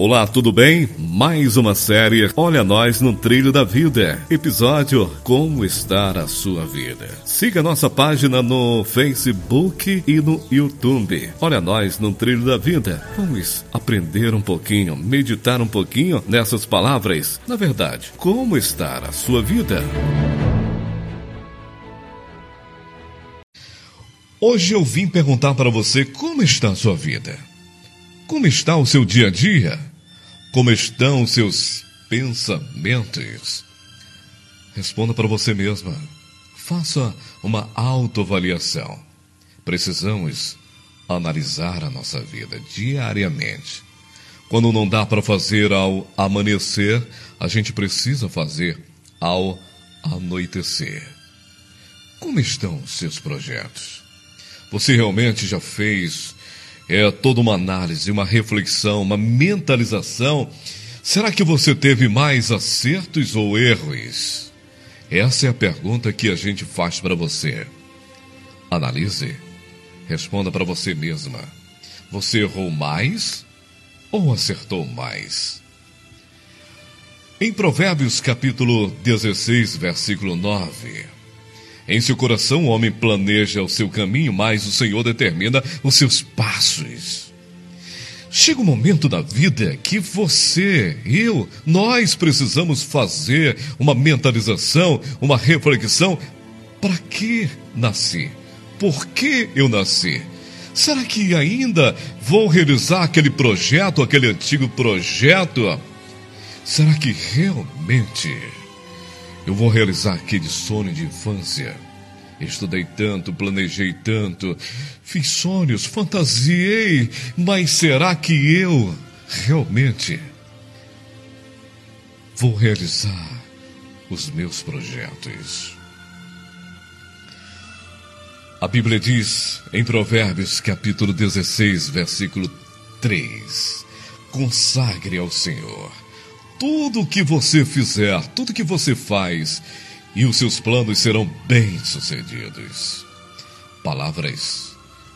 Olá, tudo bem? Mais uma série Olha Nós no Trilho da Vida. Episódio Como Estar a Sua Vida. Siga nossa página no Facebook e no YouTube. Olha Nós no Trilho da Vida. Vamos aprender um pouquinho, meditar um pouquinho nessas palavras. Na verdade, como estar a sua vida? Hoje eu vim perguntar para você como está a sua vida. Como está o seu dia a dia? Como estão seus pensamentos? Responda para você mesma. Faça uma autoavaliação. Precisamos analisar a nossa vida diariamente. Quando não dá para fazer ao amanhecer, a gente precisa fazer ao anoitecer. Como estão seus projetos? Você realmente já fez é toda uma análise, uma reflexão, uma mentalização. Será que você teve mais acertos ou erros? Essa é a pergunta que a gente faz para você. Analise. Responda para você mesma. Você errou mais ou acertou mais? Em Provérbios capítulo 16, versículo 9, em seu coração, o homem planeja o seu caminho, mas o Senhor determina os seus passos. Chega um momento da vida que você, eu, nós precisamos fazer uma mentalização, uma reflexão. Para que nasci? Por que eu nasci? Será que ainda vou realizar aquele projeto, aquele antigo projeto? Será que realmente eu vou realizar aquele sonho de infância. Estudei tanto, planejei tanto, fiz sonhos, fantasiei, mas será que eu realmente vou realizar os meus projetos? A Bíblia diz em Provérbios, capítulo 16, versículo 3: Consagre ao Senhor tudo o que você fizer, tudo que você faz, e os seus planos serão bem-sucedidos. Palavras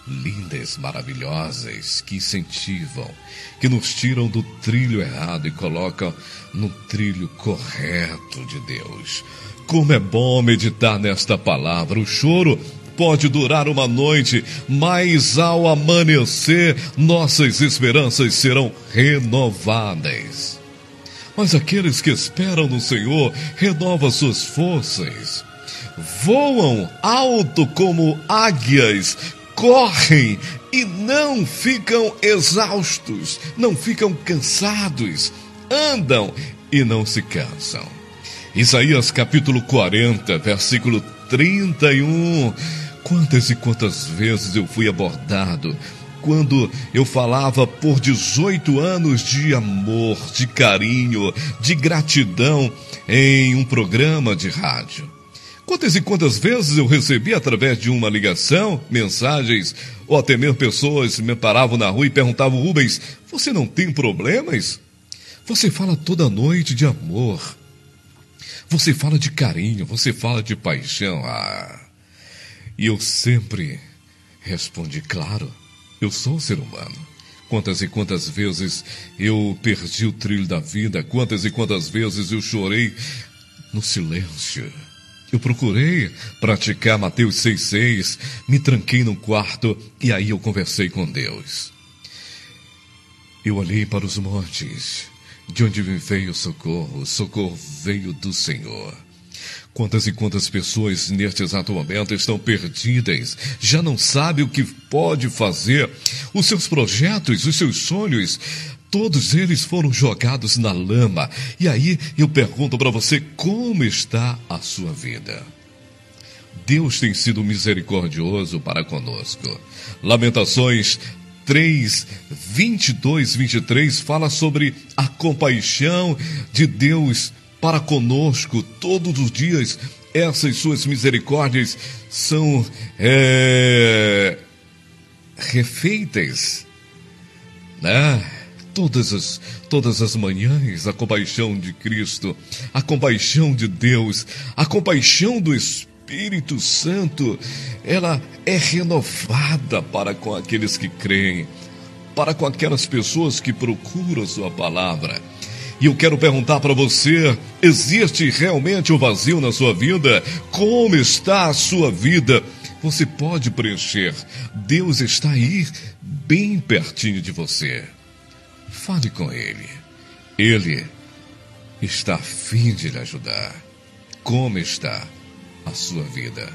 lindas, maravilhosas, que incentivam, que nos tiram do trilho errado e colocam no trilho correto de Deus. Como é bom meditar nesta palavra. O choro pode durar uma noite, mas ao amanhecer, nossas esperanças serão renovadas. Mas aqueles que esperam no Senhor renovam suas forças, voam alto como águias, correm e não ficam exaustos, não ficam cansados, andam e não se cansam. Isaías capítulo 40, versículo 31. Quantas e quantas vezes eu fui abordado quando eu falava por 18 anos de amor, de carinho, de gratidão em um programa de rádio. Quantas e quantas vezes eu recebi através de uma ligação, mensagens, ou até mesmo pessoas me paravam na rua e perguntavam: Rubens, você não tem problemas? Você fala toda noite de amor. Você fala de carinho, você fala de paixão. Ah. E eu sempre respondi: claro. Eu sou um ser humano. Quantas e quantas vezes eu perdi o trilho da vida, quantas e quantas vezes eu chorei no silêncio. Eu procurei praticar Mateus 6,6, me tranquei no quarto e aí eu conversei com Deus. Eu olhei para os montes, de onde me veio o socorro, o socorro veio do Senhor. Quantas e quantas pessoas neste exato momento estão perdidas, já não sabem o que pode fazer. Os seus projetos, os seus sonhos, todos eles foram jogados na lama. E aí eu pergunto para você: como está a sua vida? Deus tem sido misericordioso para conosco. Lamentações 3, 22, 23 fala sobre a compaixão de Deus para conosco todos os dias. Essas suas misericórdias são é, refeitas, né? Todas as, todas as manhãs, a compaixão de Cristo, a compaixão de Deus, a compaixão do Espírito Santo, ela é renovada para com aqueles que creem. para com aquelas pessoas que procuram Sua palavra. E eu quero perguntar para você: existe realmente o um vazio na sua vida? Como está a sua vida? Você pode preencher. Deus está aí, bem pertinho de você. Fale com Ele. Ele está a fim de lhe ajudar. Como está a sua vida?